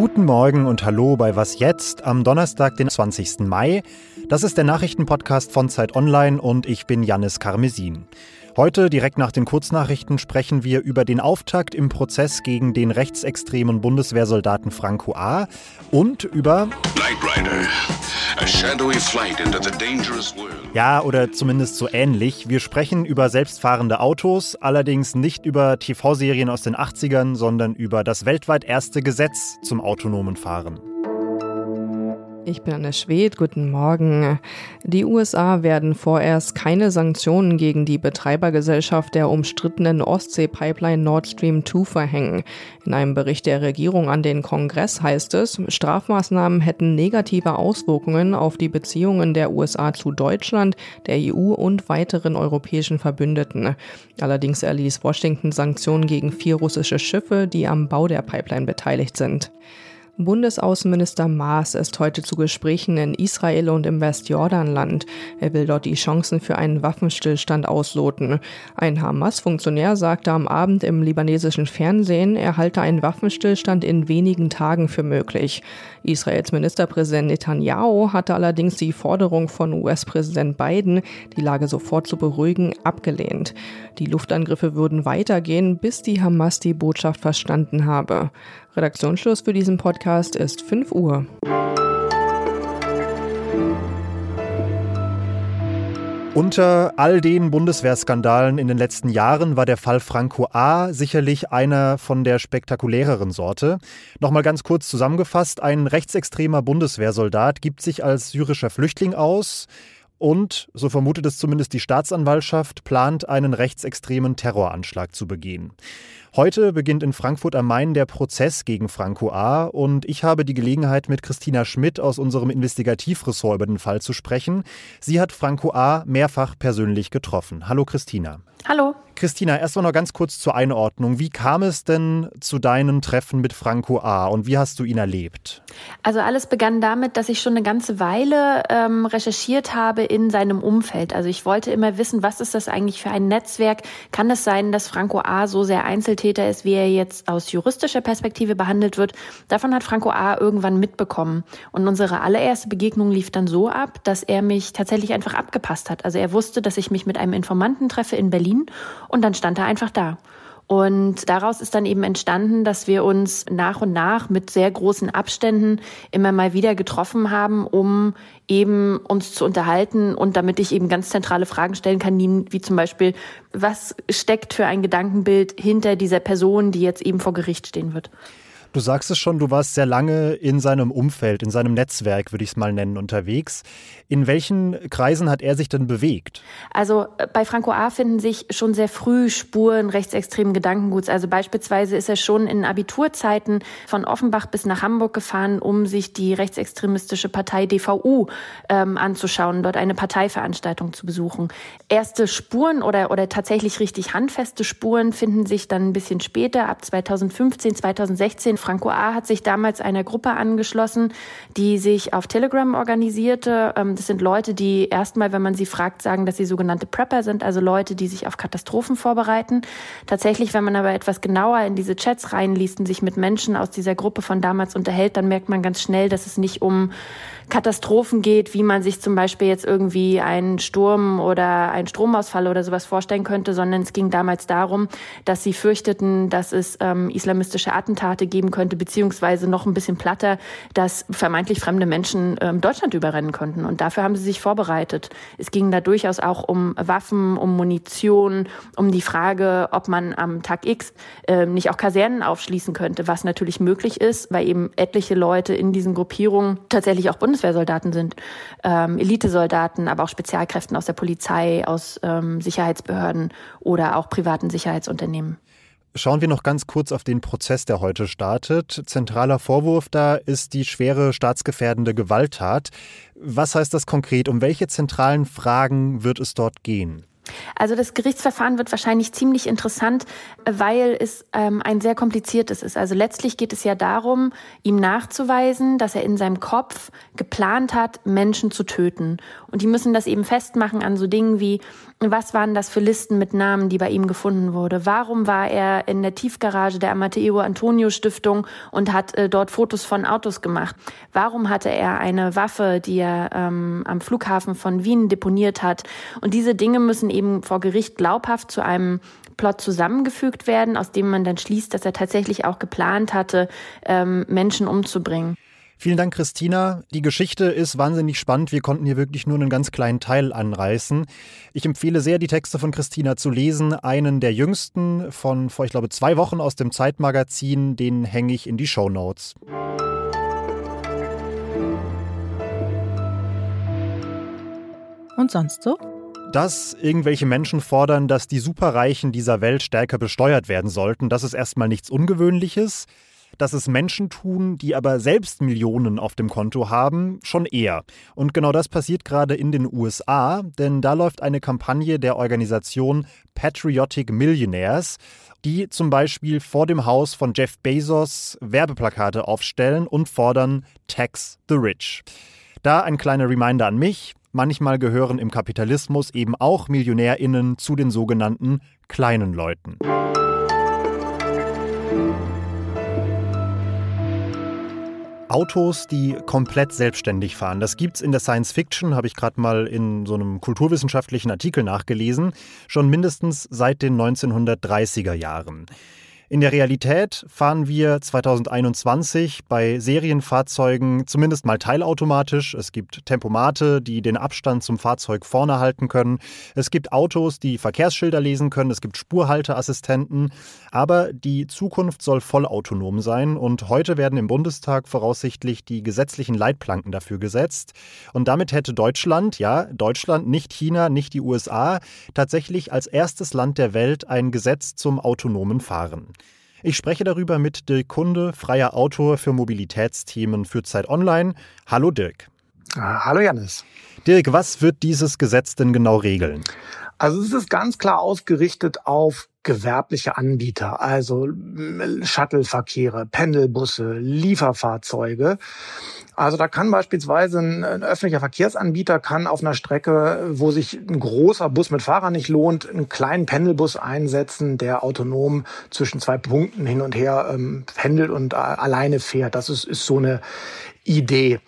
Guten Morgen und Hallo bei Was jetzt am Donnerstag, den 20. Mai. Das ist der Nachrichtenpodcast von Zeit Online und ich bin Jannis Karmesin. Heute, direkt nach den Kurznachrichten, sprechen wir über den Auftakt im Prozess gegen den rechtsextremen Bundeswehrsoldaten Franco A. und über Knight Rider, a shadowy flight into the dangerous world. Ja, oder zumindest so ähnlich. Wir sprechen über selbstfahrende Autos, allerdings nicht über TV-Serien aus den 80ern, sondern über das weltweit erste Gesetz zum autonomen Fahren. Ich bin Anne Schwed, guten Morgen. Die USA werden vorerst keine Sanktionen gegen die Betreibergesellschaft der umstrittenen Ostsee-Pipeline Nord Stream 2 verhängen. In einem Bericht der Regierung an den Kongress heißt es, Strafmaßnahmen hätten negative Auswirkungen auf die Beziehungen der USA zu Deutschland, der EU und weiteren europäischen Verbündeten. Allerdings erließ Washington Sanktionen gegen vier russische Schiffe, die am Bau der Pipeline beteiligt sind. Bundesaußenminister Maas ist heute zu Gesprächen in Israel und im Westjordanland. Er will dort die Chancen für einen Waffenstillstand ausloten. Ein Hamas-Funktionär sagte am Abend im libanesischen Fernsehen, er halte einen Waffenstillstand in wenigen Tagen für möglich. Israels Ministerpräsident Netanyahu hatte allerdings die Forderung von US-Präsident Biden, die Lage sofort zu beruhigen, abgelehnt. Die Luftangriffe würden weitergehen, bis die Hamas die Botschaft verstanden habe. Redaktionsschluss für diesen Podcast ist 5 Uhr. Unter all den Bundeswehrskandalen in den letzten Jahren war der Fall Franco A. sicherlich einer von der spektakuläreren Sorte. Nochmal ganz kurz zusammengefasst, ein rechtsextremer Bundeswehrsoldat gibt sich als syrischer Flüchtling aus und, so vermutet es zumindest die Staatsanwaltschaft, plant einen rechtsextremen Terroranschlag zu begehen. Heute beginnt in Frankfurt am Main der Prozess gegen Franco A. und ich habe die Gelegenheit, mit Christina Schmidt aus unserem Investigativressort über den Fall zu sprechen. Sie hat Franco A. mehrfach persönlich getroffen. Hallo Christina. Hallo. Christina, erstmal noch ganz kurz zur Einordnung. Wie kam es denn zu deinem Treffen mit Franco A. und wie hast du ihn erlebt? Also alles begann damit, dass ich schon eine ganze Weile ähm, recherchiert habe in seinem Umfeld. Also ich wollte immer wissen, was ist das eigentlich für ein Netzwerk? Kann es sein, dass Franco A. so sehr Einzeltäter ist, wie er jetzt aus juristischer Perspektive behandelt wird? Davon hat Franco A. irgendwann mitbekommen. Und unsere allererste Begegnung lief dann so ab, dass er mich tatsächlich einfach abgepasst hat. Also er wusste, dass ich mich mit einem Informanten treffe in Berlin und dann stand er einfach da. Und daraus ist dann eben entstanden, dass wir uns nach und nach mit sehr großen Abständen immer mal wieder getroffen haben, um eben uns zu unterhalten und damit ich eben ganz zentrale Fragen stellen kann, wie zum Beispiel, was steckt für ein Gedankenbild hinter dieser Person, die jetzt eben vor Gericht stehen wird. Du sagst es schon, du warst sehr lange in seinem Umfeld, in seinem Netzwerk, würde ich es mal nennen, unterwegs. In welchen Kreisen hat er sich denn bewegt? Also äh, bei Franco A. finden sich schon sehr früh Spuren rechtsextremen Gedankenguts. Also beispielsweise ist er schon in Abiturzeiten von Offenbach bis nach Hamburg gefahren, um sich die rechtsextremistische Partei DVU ähm, anzuschauen, dort eine Parteiveranstaltung zu besuchen. Erste Spuren oder, oder tatsächlich richtig handfeste Spuren finden sich dann ein bisschen später, ab 2015, 2016 Franco A. hat sich damals einer Gruppe angeschlossen, die sich auf Telegram organisierte. Ähm, das sind Leute, die erstmal, wenn man sie fragt, sagen, dass sie sogenannte Prepper sind, also Leute, die sich auf Katastrophen vorbereiten. Tatsächlich, wenn man aber etwas genauer in diese Chats reinliest und sich mit Menschen aus dieser Gruppe von damals unterhält, dann merkt man ganz schnell, dass es nicht um Katastrophen geht, wie man sich zum Beispiel jetzt irgendwie einen Sturm oder einen Stromausfall oder sowas vorstellen könnte, sondern es ging damals darum, dass sie fürchteten, dass es ähm, islamistische Attentate geben könnte, beziehungsweise noch ein bisschen platter, dass vermeintlich fremde Menschen ähm, Deutschland überrennen könnten. Und dafür haben sie sich vorbereitet. Es ging da durchaus auch um Waffen, um Munition, um die Frage, ob man am Tag X äh, nicht auch Kasernen aufschließen könnte, was natürlich möglich ist, weil eben etliche Leute in diesen Gruppierungen tatsächlich auch Bundes Bundeswehrsoldaten sind, ähm, Elitesoldaten, aber auch Spezialkräften aus der Polizei, aus ähm, Sicherheitsbehörden oder auch privaten Sicherheitsunternehmen. Schauen wir noch ganz kurz auf den Prozess, der heute startet. Zentraler Vorwurf da ist die schwere staatsgefährdende Gewalttat. Was heißt das konkret? Um welche zentralen Fragen wird es dort gehen? Also das Gerichtsverfahren wird wahrscheinlich ziemlich interessant, weil es ähm, ein sehr kompliziertes ist. Also letztlich geht es ja darum, ihm nachzuweisen, dass er in seinem Kopf geplant hat, Menschen zu töten. Und die müssen das eben festmachen an so Dingen wie, was waren das für Listen mit Namen, die bei ihm gefunden wurde? Warum war er in der Tiefgarage der Amateo Antonio Stiftung und hat äh, dort Fotos von Autos gemacht? Warum hatte er eine Waffe, die er ähm, am Flughafen von Wien deponiert hat? Und diese Dinge müssen eben vor Gericht glaubhaft zu einem Plot zusammengefügt werden, aus dem man dann schließt, dass er tatsächlich auch geplant hatte, ähm, Menschen umzubringen. Vielen Dank, Christina. Die Geschichte ist wahnsinnig spannend. Wir konnten hier wirklich nur einen ganz kleinen Teil anreißen. Ich empfehle sehr, die Texte von Christina zu lesen. Einen der jüngsten von vor, ich glaube, zwei Wochen aus dem Zeitmagazin, den hänge ich in die Show Notes. Und sonst so? Dass irgendwelche Menschen fordern, dass die Superreichen dieser Welt stärker besteuert werden sollten, das ist erstmal nichts Ungewöhnliches dass es Menschen tun, die aber selbst Millionen auf dem Konto haben, schon eher. Und genau das passiert gerade in den USA, denn da läuft eine Kampagne der Organisation Patriotic Millionaires, die zum Beispiel vor dem Haus von Jeff Bezos Werbeplakate aufstellen und fordern Tax the Rich. Da ein kleiner Reminder an mich. Manchmal gehören im Kapitalismus eben auch Millionärinnen zu den sogenannten kleinen Leuten. Autos, die komplett selbstständig fahren. Das gibt es in der Science Fiction, habe ich gerade mal in so einem kulturwissenschaftlichen Artikel nachgelesen, schon mindestens seit den 1930er Jahren. In der Realität fahren wir 2021 bei Serienfahrzeugen zumindest mal teilautomatisch. Es gibt Tempomate, die den Abstand zum Fahrzeug vorne halten können. Es gibt Autos, die Verkehrsschilder lesen können. Es gibt Spurhalteassistenten. Aber die Zukunft soll vollautonom sein. Und heute werden im Bundestag voraussichtlich die gesetzlichen Leitplanken dafür gesetzt. Und damit hätte Deutschland, ja, Deutschland, nicht China, nicht die USA, tatsächlich als erstes Land der Welt ein Gesetz zum autonomen Fahren. Ich spreche darüber mit Dirk Kunde, freier Autor für Mobilitätsthemen für Zeit Online. Hallo Dirk. Ah, hallo Janis. Dirk, was wird dieses Gesetz denn genau regeln? Also es ist ganz klar ausgerichtet auf gewerbliche Anbieter, also Shuttleverkehre, Pendelbusse, Lieferfahrzeuge. Also da kann beispielsweise ein, ein, öffentlicher Verkehrsanbieter kann auf einer Strecke, wo sich ein großer Bus mit Fahrern nicht lohnt, einen kleinen Pendelbus einsetzen, der autonom zwischen zwei Punkten hin und her ähm, pendelt und äh, alleine fährt. Das ist, ist so eine Idee.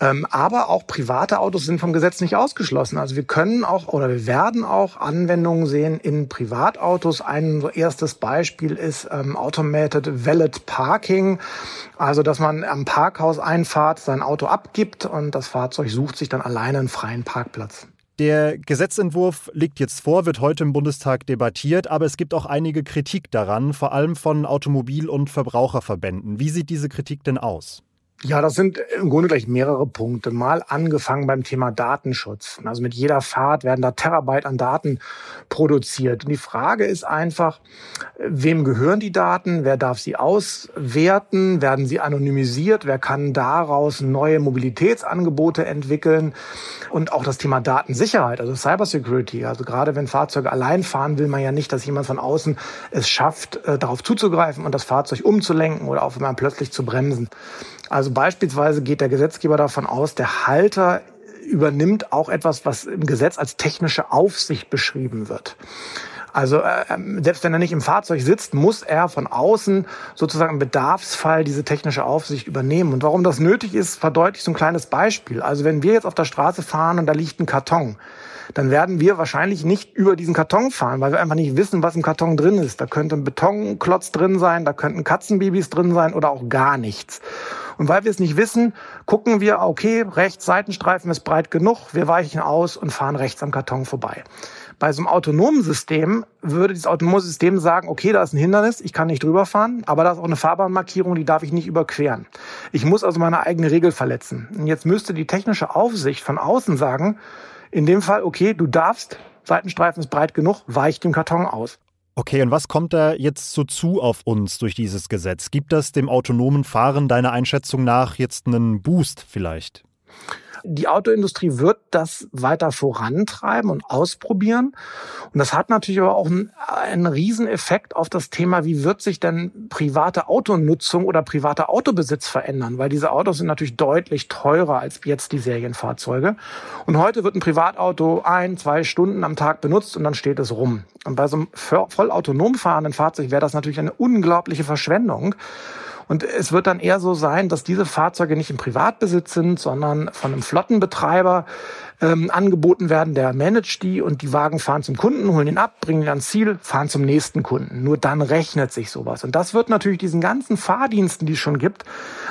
Ähm, aber auch private Autos sind vom Gesetz nicht ausgeschlossen. Also wir können auch oder wir werden auch Anwendungen sehen in Privatautos. Ein erstes Beispiel ist ähm, Automated Valet Parking. Also dass man am Parkhaus einfahrt, sein Auto abgibt und das Fahrzeug sucht sich dann alleine einen freien Parkplatz. Der Gesetzentwurf liegt jetzt vor, wird heute im Bundestag debattiert, aber es gibt auch einige Kritik daran, vor allem von Automobil- und Verbraucherverbänden. Wie sieht diese Kritik denn aus? Ja, das sind im Grunde gleich mehrere Punkte. Mal angefangen beim Thema Datenschutz. Also mit jeder Fahrt werden da Terabyte an Daten produziert. Und die Frage ist einfach, wem gehören die Daten? Wer darf sie auswerten? Werden sie anonymisiert? Wer kann daraus neue Mobilitätsangebote entwickeln? Und auch das Thema Datensicherheit, also Cybersecurity. Also gerade wenn Fahrzeuge allein fahren, will man ja nicht, dass jemand von außen es schafft, äh, darauf zuzugreifen und das Fahrzeug umzulenken oder auch mal plötzlich zu bremsen. Also beispielsweise geht der Gesetzgeber davon aus, der Halter übernimmt auch etwas, was im Gesetz als technische Aufsicht beschrieben wird. Also äh, ähm, selbst wenn er nicht im Fahrzeug sitzt, muss er von außen sozusagen im Bedarfsfall diese technische Aufsicht übernehmen. Und warum das nötig ist, verdeutlicht so ein kleines Beispiel. Also wenn wir jetzt auf der Straße fahren und da liegt ein Karton, dann werden wir wahrscheinlich nicht über diesen Karton fahren, weil wir einfach nicht wissen, was im Karton drin ist. Da könnte ein Betonklotz drin sein, da könnten Katzenbabys drin sein oder auch gar nichts. Und weil wir es nicht wissen, gucken wir, okay, rechts Seitenstreifen ist breit genug, wir weichen aus und fahren rechts am Karton vorbei. Bei so einem autonomen System würde dieses autonome System sagen, okay, da ist ein Hindernis, ich kann nicht drüber fahren, aber da ist auch eine Fahrbahnmarkierung, die darf ich nicht überqueren. Ich muss also meine eigene Regel verletzen. Und jetzt müsste die technische Aufsicht von außen sagen, in dem Fall, okay, du darfst, Seitenstreifen ist breit genug, weich dem Karton aus. Okay, und was kommt da jetzt so zu auf uns durch dieses Gesetz? Gibt das dem autonomen Fahren deiner Einschätzung nach jetzt einen Boost vielleicht? Die Autoindustrie wird das weiter vorantreiben und ausprobieren. Und das hat natürlich aber auch einen, einen Rieseneffekt auf das Thema, wie wird sich denn private Autonutzung oder privater Autobesitz verändern? Weil diese Autos sind natürlich deutlich teurer als jetzt die Serienfahrzeuge. Und heute wird ein Privatauto ein, zwei Stunden am Tag benutzt und dann steht es rum. Und bei so einem voll autonom fahrenden Fahrzeug wäre das natürlich eine unglaubliche Verschwendung. Und es wird dann eher so sein, dass diese Fahrzeuge nicht im Privatbesitz sind, sondern von einem Flottenbetreiber ähm, angeboten werden. Der managt die und die Wagen fahren zum Kunden, holen ihn ab, bringen ihn ans Ziel, fahren zum nächsten Kunden. Nur dann rechnet sich sowas. Und das wird natürlich diesen ganzen Fahrdiensten, die es schon gibt,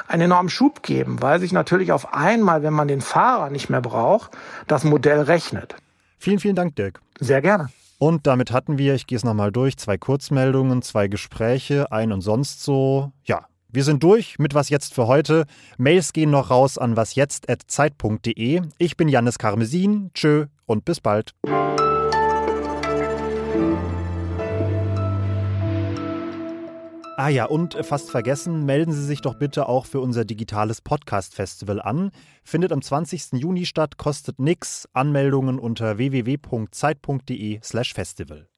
einen enormen Schub geben, weil sich natürlich auf einmal, wenn man den Fahrer nicht mehr braucht, das Modell rechnet. Vielen, vielen Dank, Dirk. Sehr gerne. Und damit hatten wir, ich gehe es nochmal durch, zwei Kurzmeldungen, zwei Gespräche, ein und sonst so. Ja, wir sind durch mit Was Jetzt für heute. Mails gehen noch raus an wasjetzt.zeit.de. Ich bin Jannis Karmesin. Tschö und bis bald. Ah ja, und fast vergessen, melden Sie sich doch bitte auch für unser digitales Podcast-Festival an. Findet am 20. Juni statt, kostet nix. Anmeldungen unter www.zeit.de/festival.